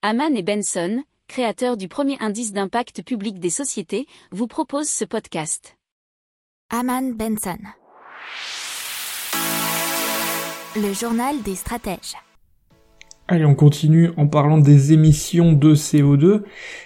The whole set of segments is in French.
Haman et Benson, créateurs du premier indice d'impact public des sociétés, vous proposent ce podcast. Haman Benson. Le journal des stratèges. Allez, on continue en parlant des émissions de CO2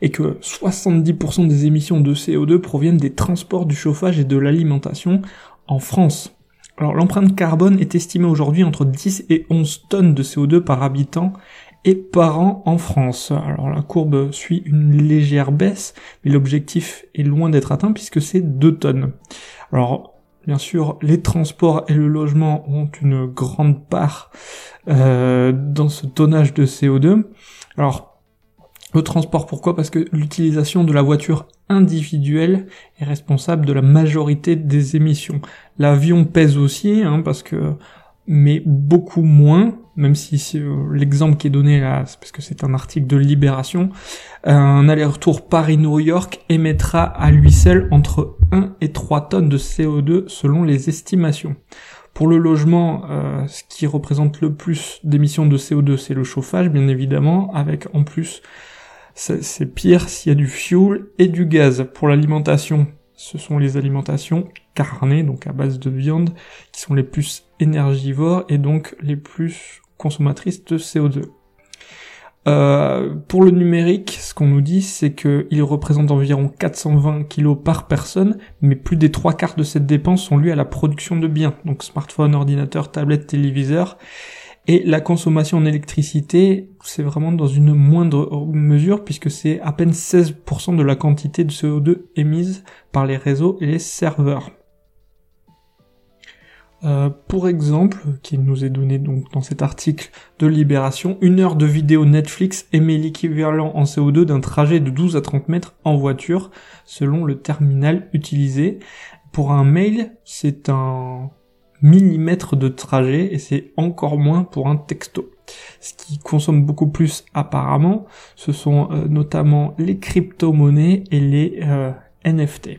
et que 70% des émissions de CO2 proviennent des transports, du chauffage et de l'alimentation en France. Alors l'empreinte carbone est estimée aujourd'hui entre 10 et 11 tonnes de CO2 par habitant et par an en France. Alors la courbe suit une légère baisse, mais l'objectif est loin d'être atteint puisque c'est 2 tonnes. Alors bien sûr, les transports et le logement ont une grande part euh, dans ce tonnage de CO2. Alors le transport, pourquoi? Parce que l'utilisation de la voiture individuelle est responsable de la majorité des émissions. L'avion pèse aussi, hein, parce que mais beaucoup moins, même si euh, l'exemple qui est donné là, c'est parce que c'est un article de Libération, un aller-retour Paris-New York émettra à lui seul entre 1 et 3 tonnes de CO2 selon les estimations. Pour le logement, euh, ce qui représente le plus d'émissions de CO2, c'est le chauffage, bien évidemment, avec en plus, c'est pire s'il y a du fuel et du gaz. Pour l'alimentation, ce sont les alimentations carnées, donc à base de viande, qui sont les plus énergivores et donc les plus consommatrices de CO2. Euh, pour le numérique, ce qu'on nous dit, c'est qu'il représente environ 420 kg par personne, mais plus des trois quarts de cette dépense sont liées à la production de biens, donc smartphone, ordinateur, tablette, téléviseur. Et la consommation en électricité, c'est vraiment dans une moindre mesure puisque c'est à peine 16% de la quantité de CO2 émise par les réseaux et les serveurs. Euh, pour exemple, qui nous est donné donc dans cet article de Libération, une heure de vidéo Netflix émet l'équivalent en CO2 d'un trajet de 12 à 30 mètres en voiture, selon le terminal utilisé. Pour un mail, c'est un millimètre de trajet et c'est encore moins pour un texto. Ce qui consomme beaucoup plus apparemment, ce sont euh, notamment les crypto-monnaies et les euh, NFT.